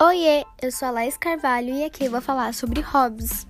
Oiê, eu sou a Laís Carvalho e aqui eu vou falar sobre hobbies.